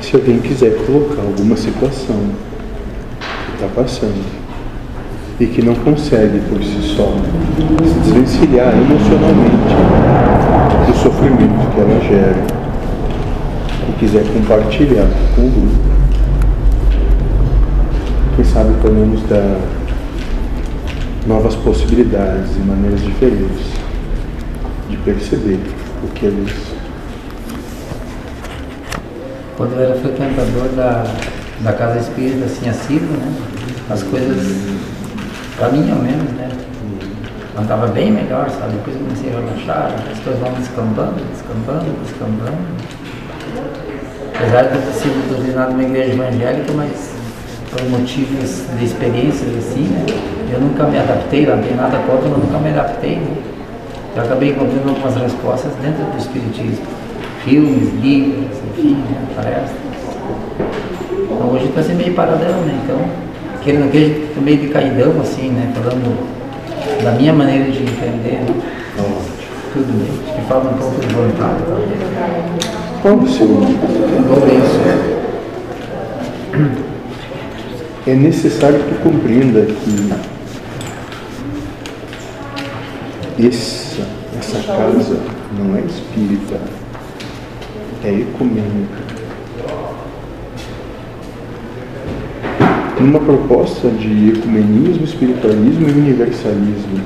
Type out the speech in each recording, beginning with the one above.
Se alguém quiser colocar alguma situação que está passando e que não consegue por si só se desvencilhar emocionalmente do sofrimento que ela gera e quiser compartilhar com o grupo, quem sabe podemos dar novas possibilidades e maneiras diferentes de perceber o que é isso. Quando eu era frequentador da, da casa espírita, assim, assíduo, né? As coisas, ao menos, né? Andava bem melhor, sabe? Depois eu comecei a relaxar, as coisas vão descambando, descambando, descambando. Apesar de eu ter sido doutrinado numa igreja evangélica, mas por motivos de experiências assim, né? Eu nunca me adaptei, não tem nada contra, mas nunca me adaptei. Né? Eu acabei encontrando algumas respostas dentro do Espiritismo. Filmes, livros? Palestras. Então hoje está assim meio paradão, né? Então, querendo que a gente tá meio de caidão, assim, né? Falando da minha maneira de entender, né? Tudo bem. Acho que falta um pouco de vontade, talvez. Qual o seu? Vamos isso. É necessário que tu compreenda que essa, essa casa não é espírita, é ecumênica. Numa proposta de ecumenismo, espiritualismo e universalismo.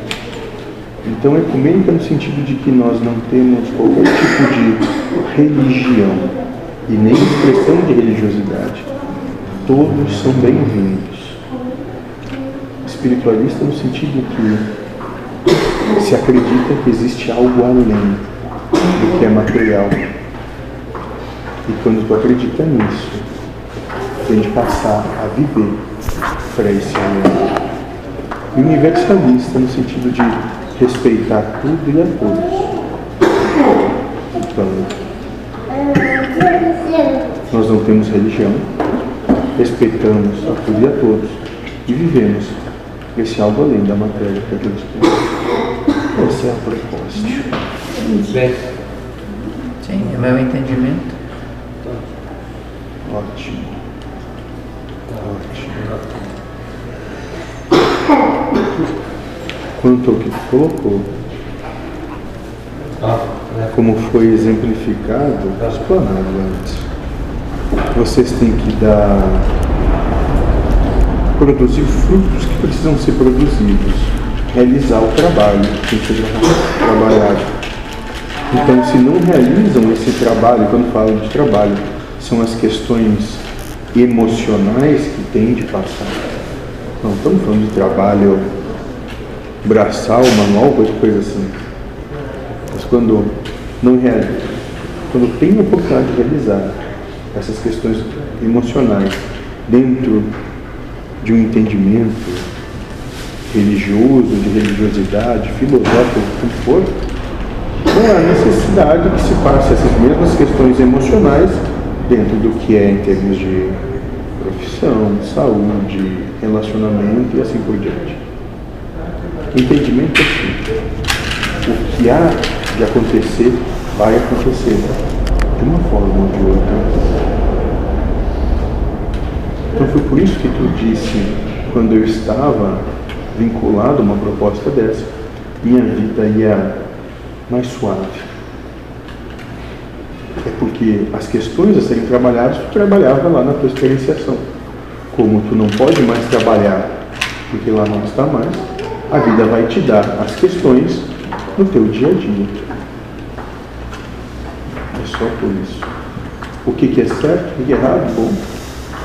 Então, ecumênica no sentido de que nós não temos qualquer tipo de religião e nem expressão de religiosidade. Todos são bem-vindos. Espiritualista no sentido que se acredita que existe algo além do que é material. E quando tu acredita nisso, tem de passar a viver para esse além. Universalista no sentido de respeitar tudo e a todos. Então, nós não temos religião, respeitamos a tudo e a todos e vivemos esse algo além da matéria que Deus tem. Essa é a proposta. Sim, é meu entendimento. Ótimo. Quanto ao que tu colocou, como foi exemplificado, explanado antes. Vocês têm que dar, produzir frutos que precisam ser produzidos, realizar o trabalho que tem que ser trabalhado. Então, se não realizam esse trabalho, quando falo de trabalho, são as questões emocionais que têm de passar. Não estamos falando de trabalho braçal, manual, coisa assim. Mas quando não realiza, quando tem a oportunidade de realizar essas questões emocionais dentro de um entendimento religioso, de religiosidade, filosófico, como for, não há necessidade que se passe essas mesmas questões emocionais dentro do que é em termos de profissão, saúde, relacionamento e assim por diante. Entendimento assim. O que há de acontecer vai acontecer de uma forma ou de outra. Então foi por isso que tu disse, quando eu estava vinculado a uma proposta dessa, minha vida ia mais suave. Porque as questões a serem trabalhadas, tu trabalhava lá na tua experienciação. Como tu não pode mais trabalhar, porque lá não está mais, a vida vai te dar as questões no teu dia a dia. É só por isso. O que, que é certo, o que é errado? Bom,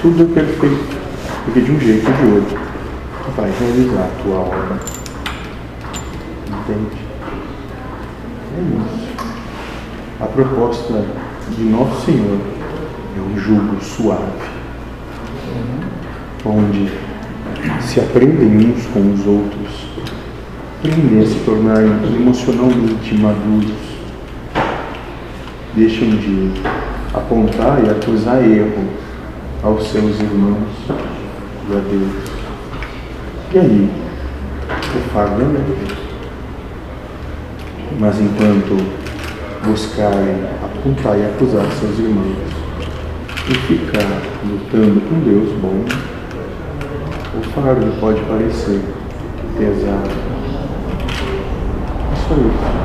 tudo é perfeito. Porque de um jeito ou de outro, tu vai realizar a tua obra. Entende? É isso. A proposta de Nosso Senhor é um jugo suave, onde se aprendem uns com os outros, aprendem a se tornarem emocionalmente maduros, deixam de apontar e acusar erro aos seus irmãos e a Deus. E aí, o fardo é leve. Mas enquanto buscarem apontar e acusar seus irmãos, e ficar lutando com Deus bom, o fardo pode parecer pesado. É só isso.